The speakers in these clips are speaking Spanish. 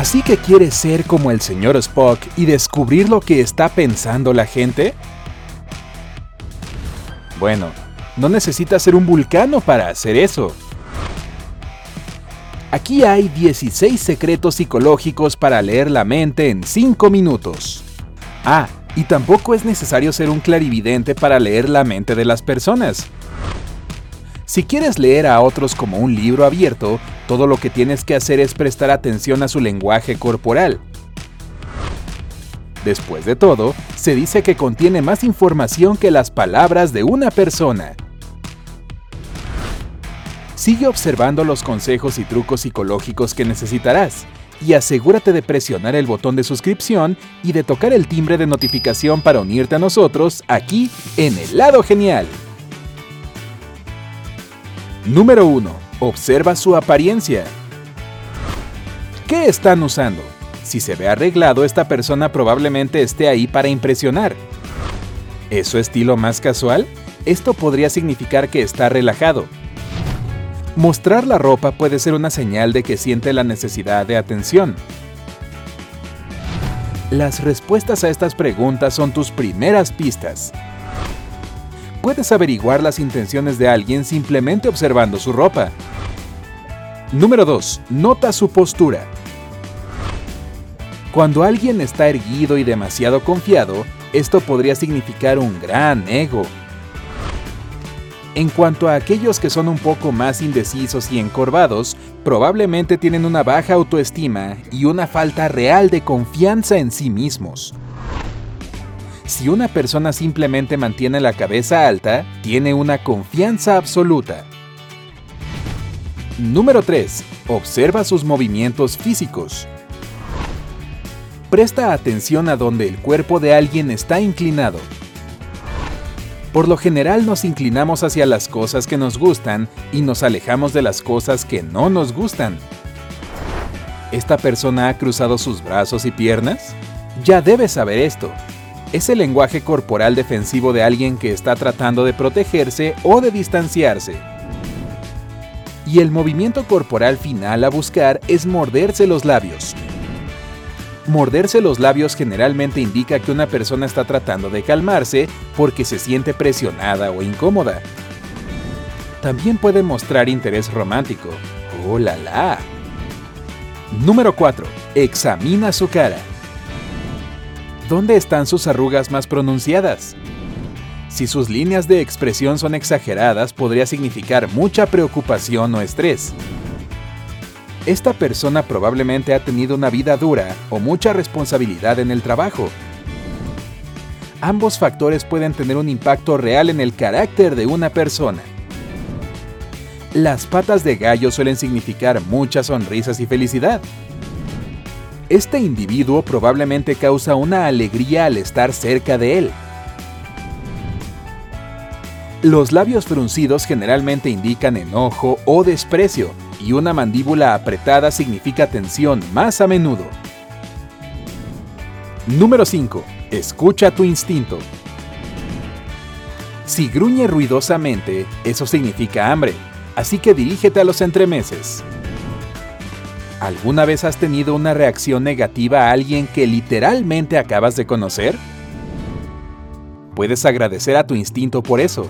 ¿Así que quieres ser como el señor Spock y descubrir lo que está pensando la gente? Bueno, no necesitas ser un vulcano para hacer eso. Aquí hay 16 secretos psicológicos para leer la mente en 5 minutos. Ah, y tampoco es necesario ser un clarividente para leer la mente de las personas. Si quieres leer a otros como un libro abierto, todo lo que tienes que hacer es prestar atención a su lenguaje corporal. Después de todo, se dice que contiene más información que las palabras de una persona. Sigue observando los consejos y trucos psicológicos que necesitarás y asegúrate de presionar el botón de suscripción y de tocar el timbre de notificación para unirte a nosotros aquí en el lado genial. Número 1. Observa su apariencia. ¿Qué están usando? Si se ve arreglado, esta persona probablemente esté ahí para impresionar. ¿Es su estilo más casual? Esto podría significar que está relajado. Mostrar la ropa puede ser una señal de que siente la necesidad de atención. Las respuestas a estas preguntas son tus primeras pistas puedes averiguar las intenciones de alguien simplemente observando su ropa. Número 2. Nota su postura. Cuando alguien está erguido y demasiado confiado, esto podría significar un gran ego. En cuanto a aquellos que son un poco más indecisos y encorvados, probablemente tienen una baja autoestima y una falta real de confianza en sí mismos. Si una persona simplemente mantiene la cabeza alta, tiene una confianza absoluta. Número 3. Observa sus movimientos físicos. Presta atención a donde el cuerpo de alguien está inclinado. Por lo general nos inclinamos hacia las cosas que nos gustan y nos alejamos de las cosas que no nos gustan. ¿Esta persona ha cruzado sus brazos y piernas? Ya debes saber esto es el lenguaje corporal defensivo de alguien que está tratando de protegerse o de distanciarse. Y el movimiento corporal final a buscar es morderse los labios. Morderse los labios generalmente indica que una persona está tratando de calmarse porque se siente presionada o incómoda. También puede mostrar interés romántico. ¡Oh, la la! Número 4. Examina su cara. ¿Dónde están sus arrugas más pronunciadas? Si sus líneas de expresión son exageradas, podría significar mucha preocupación o estrés. Esta persona probablemente ha tenido una vida dura o mucha responsabilidad en el trabajo. Ambos factores pueden tener un impacto real en el carácter de una persona. Las patas de gallo suelen significar muchas sonrisas y felicidad. Este individuo probablemente causa una alegría al estar cerca de él. Los labios fruncidos generalmente indican enojo o desprecio, y una mandíbula apretada significa tensión más a menudo. Número 5. Escucha tu instinto. Si gruñe ruidosamente, eso significa hambre, así que dirígete a los entremeses. ¿Alguna vez has tenido una reacción negativa a alguien que literalmente acabas de conocer? Puedes agradecer a tu instinto por eso.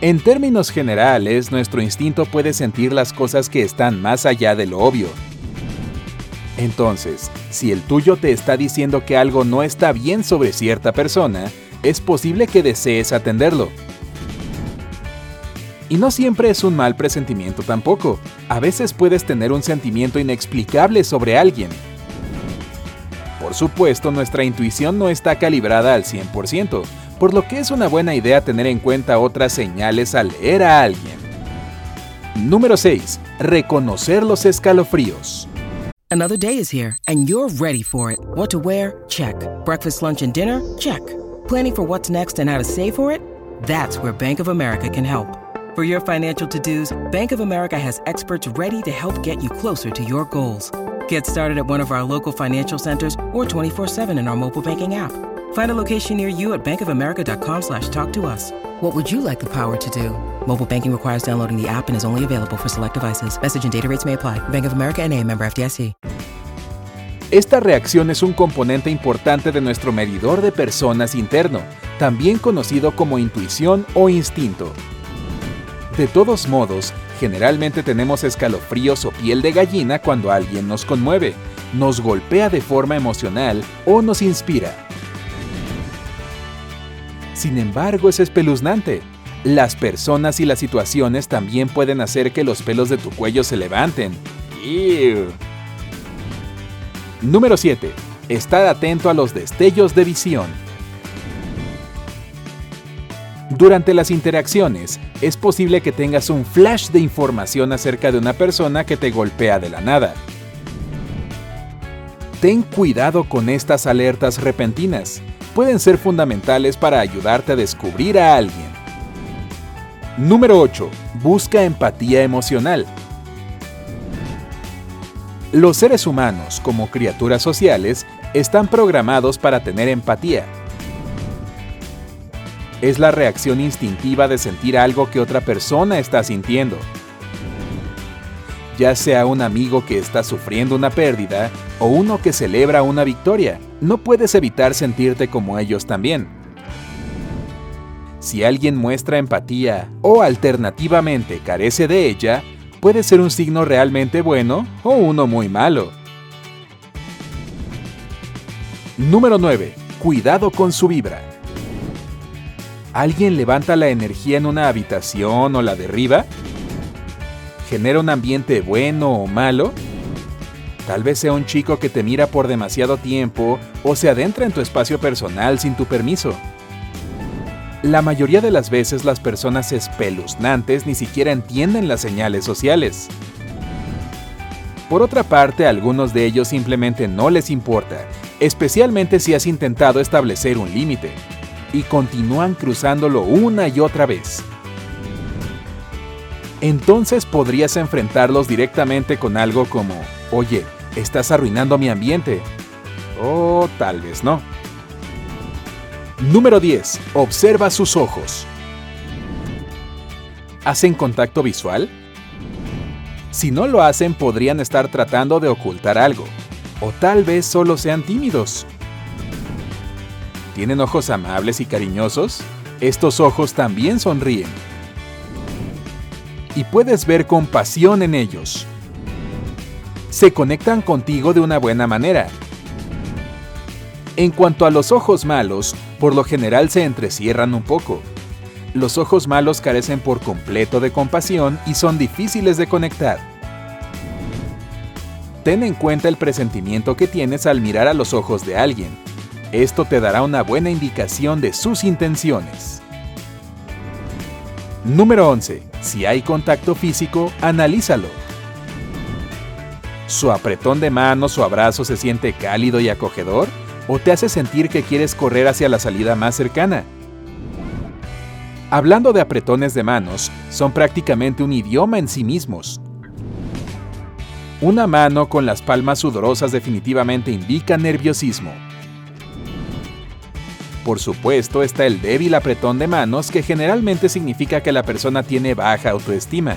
En términos generales, nuestro instinto puede sentir las cosas que están más allá de lo obvio. Entonces, si el tuyo te está diciendo que algo no está bien sobre cierta persona, es posible que desees atenderlo. Y no siempre es un mal presentimiento tampoco. A veces puedes tener un sentimiento inexplicable sobre alguien. Por supuesto, nuestra intuición no está calibrada al 100%, por lo que es una buena idea tener en cuenta otras señales al leer a alguien. Número 6. Reconocer los escalofríos. Another day is here and you're ready for it. What to wear? Check. Breakfast, lunch and dinner? Check. Planning for what's next and how to save for it? That's where Bank of America can help. For your financial to-dos, Bank of America has experts ready to help get you closer to your goals. Get started at one of our local financial centers or 24-7 in our mobile banking app. Find a location near you at bankofamerica.com slash talk to us. What would you like the power to do? Mobile banking requires downloading the app and is only available for select devices. Message and data rates may apply. Bank of America and a member FDIC. Esta reacción es un componente importante de nuestro medidor de personas interno, también conocido como intuición o instinto. De todos modos, generalmente tenemos escalofríos o piel de gallina cuando alguien nos conmueve, nos golpea de forma emocional o nos inspira. Sin embargo, es espeluznante. Las personas y las situaciones también pueden hacer que los pelos de tu cuello se levanten. Número 7. Estar atento a los destellos de visión. Durante las interacciones, es posible que tengas un flash de información acerca de una persona que te golpea de la nada. Ten cuidado con estas alertas repentinas. Pueden ser fundamentales para ayudarte a descubrir a alguien. Número 8. Busca empatía emocional. Los seres humanos, como criaturas sociales, están programados para tener empatía. Es la reacción instintiva de sentir algo que otra persona está sintiendo. Ya sea un amigo que está sufriendo una pérdida o uno que celebra una victoria, no puedes evitar sentirte como ellos también. Si alguien muestra empatía o alternativamente carece de ella, puede ser un signo realmente bueno o uno muy malo. Número 9. Cuidado con su vibra. ¿Alguien levanta la energía en una habitación o la derriba? ¿Genera un ambiente bueno o malo? Tal vez sea un chico que te mira por demasiado tiempo o se adentra en tu espacio personal sin tu permiso. La mayoría de las veces las personas espeluznantes ni siquiera entienden las señales sociales. Por otra parte, a algunos de ellos simplemente no les importa, especialmente si has intentado establecer un límite, y continúan cruzándolo una y otra vez. Entonces podrías enfrentarlos directamente con algo como, oye, estás arruinando mi ambiente. O tal vez no. Número 10. Observa sus ojos. ¿Hacen contacto visual? Si no lo hacen, podrían estar tratando de ocultar algo. O tal vez solo sean tímidos. ¿Tienen ojos amables y cariñosos? Estos ojos también sonríen. Y puedes ver compasión en ellos. Se conectan contigo de una buena manera. En cuanto a los ojos malos, por lo general se entrecierran un poco. Los ojos malos carecen por completo de compasión y son difíciles de conectar. Ten en cuenta el presentimiento que tienes al mirar a los ojos de alguien. Esto te dará una buena indicación de sus intenciones. Número 11. Si hay contacto físico, analízalo. ¿Su apretón de manos o abrazo se siente cálido y acogedor? ¿O te hace sentir que quieres correr hacia la salida más cercana? Hablando de apretones de manos, son prácticamente un idioma en sí mismos. Una mano con las palmas sudorosas definitivamente indica nerviosismo. Por supuesto está el débil apretón de manos que generalmente significa que la persona tiene baja autoestima.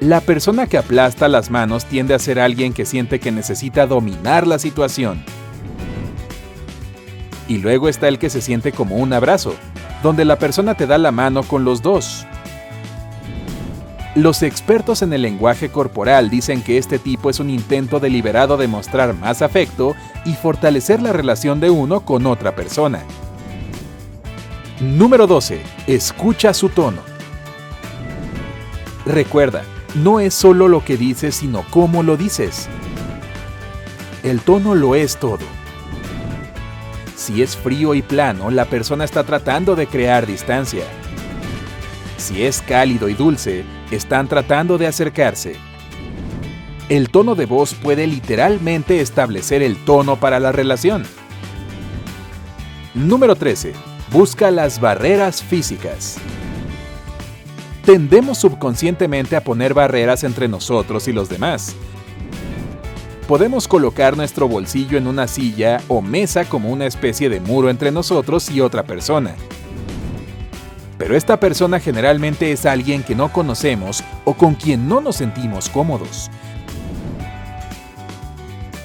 La persona que aplasta las manos tiende a ser alguien que siente que necesita dominar la situación. Y luego está el que se siente como un abrazo, donde la persona te da la mano con los dos. Los expertos en el lenguaje corporal dicen que este tipo es un intento deliberado de mostrar más afecto y fortalecer la relación de uno con otra persona. Número 12. Escucha su tono. Recuerda, no es solo lo que dices, sino cómo lo dices. El tono lo es todo. Si es frío y plano, la persona está tratando de crear distancia. Si es cálido y dulce, están tratando de acercarse. El tono de voz puede literalmente establecer el tono para la relación. Número 13. Busca las barreras físicas. Tendemos subconscientemente a poner barreras entre nosotros y los demás. Podemos colocar nuestro bolsillo en una silla o mesa como una especie de muro entre nosotros y otra persona. Pero esta persona generalmente es alguien que no conocemos o con quien no nos sentimos cómodos.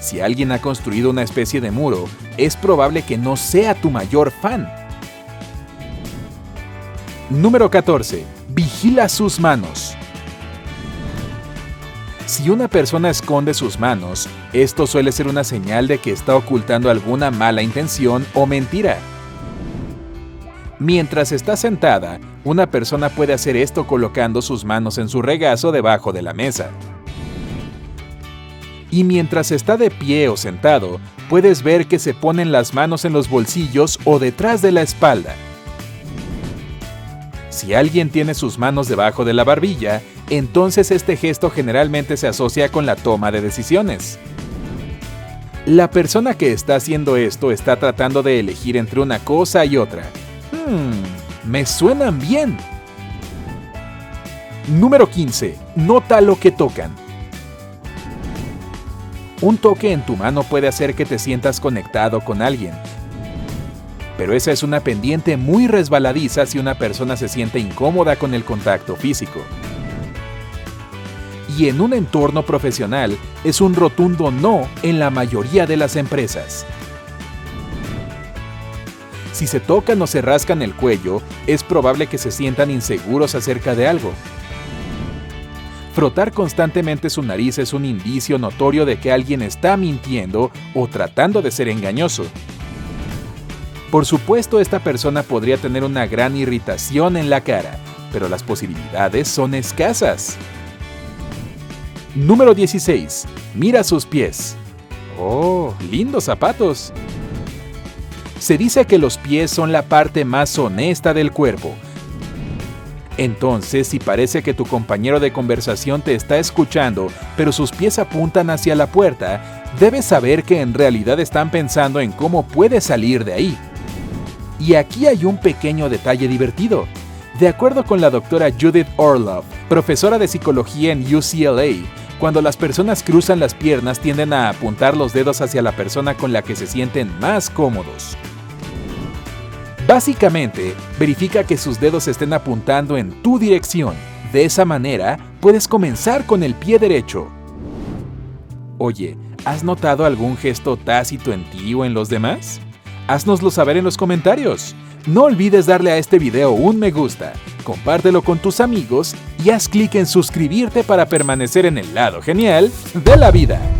Si alguien ha construido una especie de muro, es probable que no sea tu mayor fan. Número 14. Vigila sus manos. Si una persona esconde sus manos, esto suele ser una señal de que está ocultando alguna mala intención o mentira. Mientras está sentada, una persona puede hacer esto colocando sus manos en su regazo debajo de la mesa y mientras está de pie o sentado, puedes ver que se ponen las manos en los bolsillos o detrás de la espalda. Si alguien tiene sus manos debajo de la barbilla, entonces este gesto generalmente se asocia con la toma de decisiones. La persona que está haciendo esto está tratando de elegir entre una cosa y otra. Hmm, me suenan bien. Número 15. Nota lo que tocan. Un toque en tu mano puede hacer que te sientas conectado con alguien. Pero esa es una pendiente muy resbaladiza si una persona se siente incómoda con el contacto físico. Y en un entorno profesional es un rotundo no en la mayoría de las empresas. Si se tocan o se rascan el cuello, es probable que se sientan inseguros acerca de algo. Frotar constantemente su nariz es un indicio notorio de que alguien está mintiendo o tratando de ser engañoso. Por supuesto, esta persona podría tener una gran irritación en la cara, pero las posibilidades son escasas. Número 16. Mira sus pies. Oh, lindos zapatos. Se dice que los pies son la parte más honesta del cuerpo, entonces, si parece que tu compañero de conversación te está escuchando, pero sus pies apuntan hacia la puerta, debes saber que en realidad están pensando en cómo puede salir de ahí. Y aquí hay un pequeño detalle divertido. De acuerdo con la doctora Judith Orlov, profesora de psicología en UCLA, cuando las personas cruzan las piernas tienden a apuntar los dedos hacia la persona con la que se sienten más cómodos. Básicamente, verifica que sus dedos estén apuntando en tu dirección. De esa manera, puedes comenzar con el pie derecho. Oye, ¿has notado algún gesto tácito en ti o en los demás? Haznoslo saber en los comentarios. No olvides darle a este video un me gusta, compártelo con tus amigos y haz clic en suscribirte para permanecer en el lado genial de la vida.